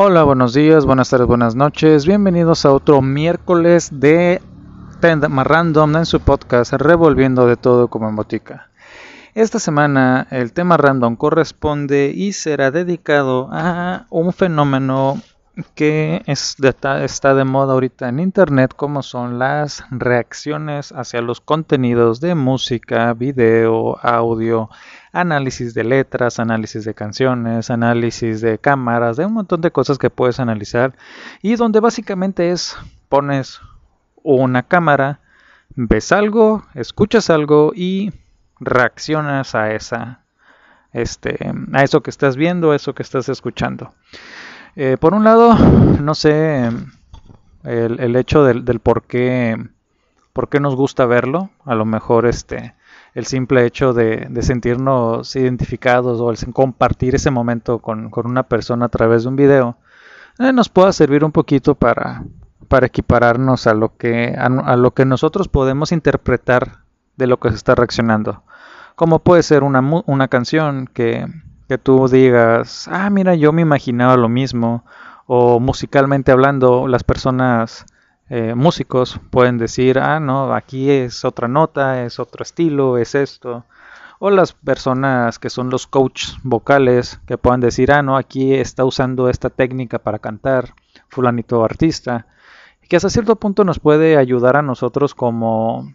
Hola, buenos días, buenas tardes, buenas noches. Bienvenidos a otro miércoles de tema random en su podcast Revolviendo de todo como en botica. Esta semana el tema random corresponde y será dedicado a un fenómeno que es está de moda ahorita en internet como son las reacciones hacia los contenidos de música, video, audio, análisis de letras, análisis de canciones, análisis de cámaras, de un montón de cosas que puedes analizar y donde básicamente es pones una cámara, ves algo, escuchas algo y reaccionas a esa este a eso que estás viendo, a eso que estás escuchando. Eh, por un lado, no sé el, hecho del, por qué por qué nos gusta verlo, a lo mejor este el simple hecho de, sentirnos identificados o compartir ese momento con, una persona a través de un video eh, nos pueda servir un poquito para, para equipararnos a lo, que, a, lo que nosotros podemos interpretar de lo que se está reaccionando. Como puede ser una, una canción que, que tú digas, ah, mira, yo me imaginaba lo mismo, o musicalmente hablando, las personas eh, músicos pueden decir, ah, no, aquí es otra nota, es otro estilo, es esto. O las personas que son los coaches vocales que puedan decir, ah, no, aquí está usando esta técnica para cantar, fulanito artista. Que hasta cierto punto nos puede ayudar a nosotros como,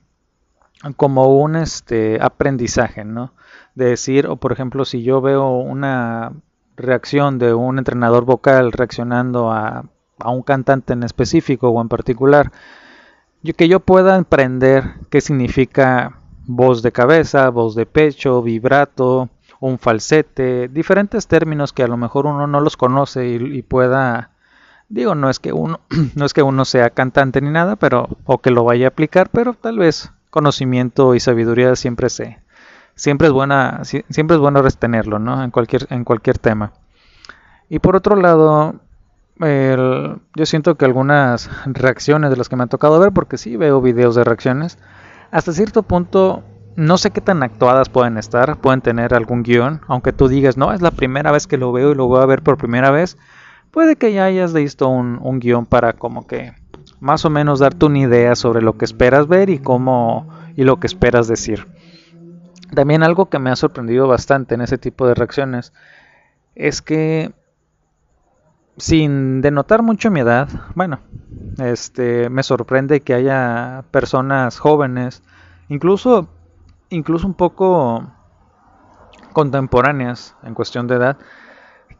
como un este, aprendizaje, ¿no? De decir, o por ejemplo, si yo veo una reacción de un entrenador vocal reaccionando a a un cantante en específico o en particular, que yo pueda aprender qué significa voz de cabeza, voz de pecho, vibrato, un falsete, diferentes términos que a lo mejor uno no los conoce y, pueda, digo, no es que uno, no es que uno sea cantante ni nada, pero o que lo vaya a aplicar, pero tal vez conocimiento y sabiduría siempre se, siempre es buena, siempre es bueno retenerlo, ¿no? En cualquier, en cualquier tema. Y por otro lado, yo siento que algunas reacciones de las que me ha tocado ver, porque sí veo videos de reacciones, hasta cierto punto no sé qué tan actuadas pueden estar, pueden tener algún guion, aunque tú digas, no, es la primera vez que lo veo y lo voy a ver por primera vez, puede que ya hayas visto un, un guion para como que más o menos darte una idea sobre lo que esperas ver y cómo y lo que esperas decir. También algo que me ha sorprendido bastante en ese tipo de reacciones es que sin denotar mucho mi edad, bueno, este me sorprende que haya personas jóvenes, incluso incluso un poco contemporáneas en cuestión de edad,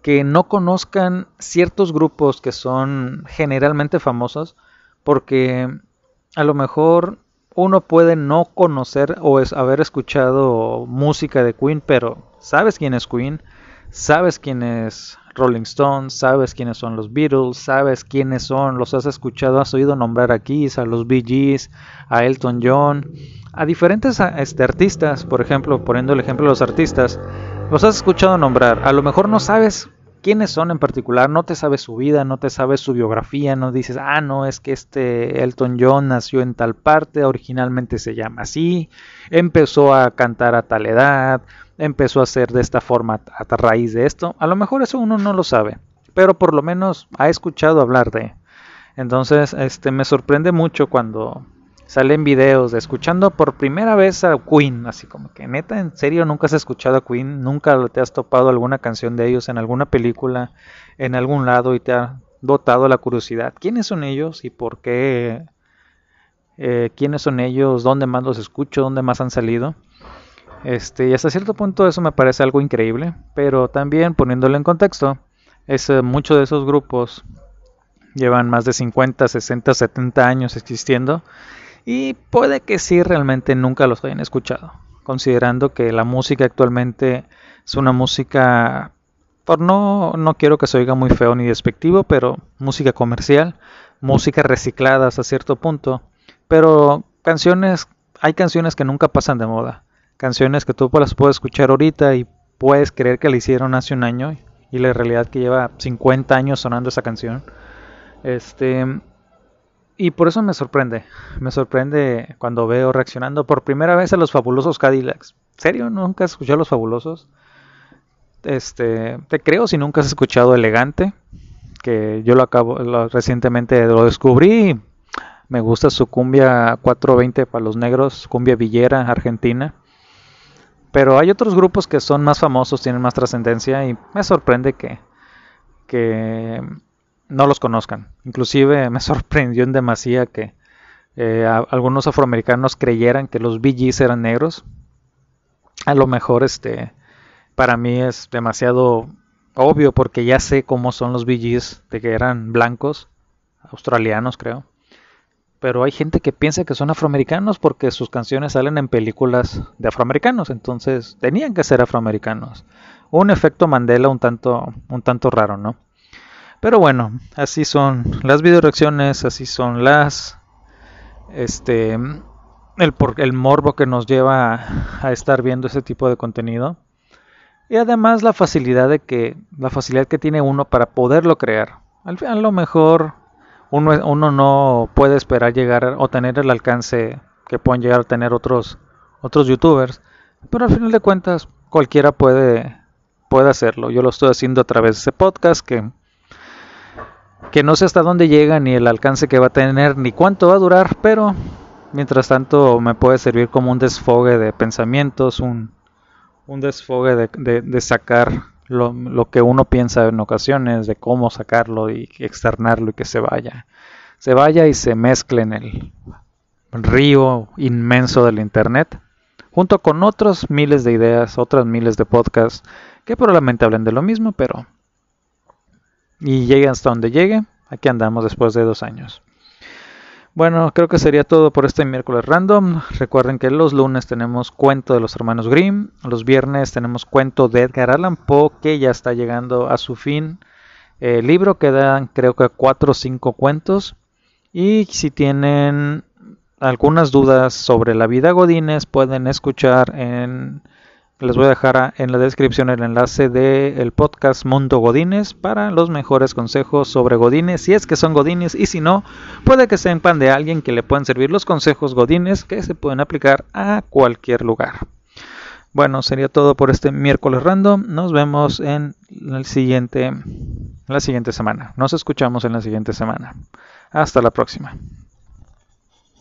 que no conozcan ciertos grupos que son generalmente famosos, porque a lo mejor uno puede no conocer o es haber escuchado música de Queen, pero sabes quién es Queen, sabes quién es Rolling Stones, sabes quiénes son los Beatles, sabes quiénes son, los has escuchado, has oído nombrar aquí, a los Bee Gees, a Elton John, a diferentes este, artistas, por ejemplo, poniendo el ejemplo de los artistas, los has escuchado nombrar, a lo mejor no sabes quiénes son en particular, no te sabes su vida, no te sabes su biografía, no dices, ah, no, es que este Elton John nació en tal parte, originalmente se llama así, empezó a cantar a tal edad, empezó a hacer de esta forma a raíz de esto. A lo mejor eso uno no lo sabe, pero por lo menos ha escuchado hablar de. Entonces, este me sorprende mucho cuando salen videos de escuchando por primera vez a Queen, así como que neta, en serio nunca has escuchado a Queen, nunca te has topado alguna canción de ellos en alguna película, en algún lado y te ha botado la curiosidad. ¿Quiénes son ellos y por qué? Eh, ¿Quiénes son ellos? ¿Dónde más los escucho? ¿Dónde más han salido? Este, y hasta cierto punto eso me parece algo increíble, pero también poniéndolo en contexto, es, eh, muchos de esos grupos llevan más de 50, 60, 70 años existiendo y puede que sí realmente nunca los hayan escuchado, considerando que la música actualmente es una música, por no, no quiero que se oiga muy feo ni despectivo, pero música comercial, música reciclada hasta cierto punto, pero canciones, hay canciones que nunca pasan de moda canciones que tú las puedes escuchar ahorita y puedes creer que la hicieron hace un año y la realidad que lleva 50 años sonando esa canción. Este y por eso me sorprende, me sorprende cuando veo reaccionando por primera vez a los fabulosos Cadillacs. ¿Serio? ¿Nunca has escuchado a los fabulosos? Este, te creo si nunca has escuchado Elegante, que yo lo acabo recientemente lo descubrí. Me gusta su cumbia 420 para los negros, cumbia villera argentina. Pero hay otros grupos que son más famosos, tienen más trascendencia y me sorprende que, que no los conozcan. Inclusive me sorprendió en demasía que eh, algunos afroamericanos creyeran que los BGs eran negros. A lo mejor este para mí es demasiado obvio porque ya sé cómo son los BGs de que eran blancos, australianos creo. Pero hay gente que piensa que son afroamericanos porque sus canciones salen en películas de afroamericanos, entonces tenían que ser afroamericanos. Un efecto Mandela un tanto un tanto raro, ¿no? Pero bueno, así son las video reacciones, así son las este el, el morbo que nos lleva a estar viendo ese tipo de contenido. Y además la facilidad de que la facilidad que tiene uno para poderlo crear. Al a lo mejor uno, uno no puede esperar llegar o tener el alcance que pueden llegar a tener otros otros youtubers pero al final de cuentas cualquiera puede puede hacerlo. Yo lo estoy haciendo a través de ese podcast que que no sé hasta dónde llega ni el alcance que va a tener ni cuánto va a durar pero mientras tanto me puede servir como un desfogue de pensamientos un un desfogue de, sacar lo, lo, que uno piensa en ocasiones, de cómo sacarlo y externarlo y que se vaya. Se vaya y se mezcle en el río inmenso del Internet, junto con otros miles de ideas, otras miles de podcasts que probablemente hablen de lo mismo, pero... Y llegue hasta donde llegue, aquí andamos después de dos años. Bueno, creo que sería todo por este miércoles random. Recuerden que los lunes tenemos cuento de los hermanos Grimm, los viernes tenemos cuento de Edgar Allan Poe que ya está llegando a su fin. El libro quedan creo que cuatro o cinco cuentos. Y si tienen algunas dudas sobre la vida Godines pueden escuchar en les voy a dejar en la descripción el enlace del podcast Mundo Godines para los mejores consejos sobre Godines, si es que son Godines y si no, puede que sepan de alguien que le puedan servir los consejos Godines que se pueden aplicar a cualquier lugar. Bueno, sería todo por este miércoles random. Nos vemos en siguiente, la siguiente semana. Nos escuchamos en la siguiente semana. Hasta la próxima.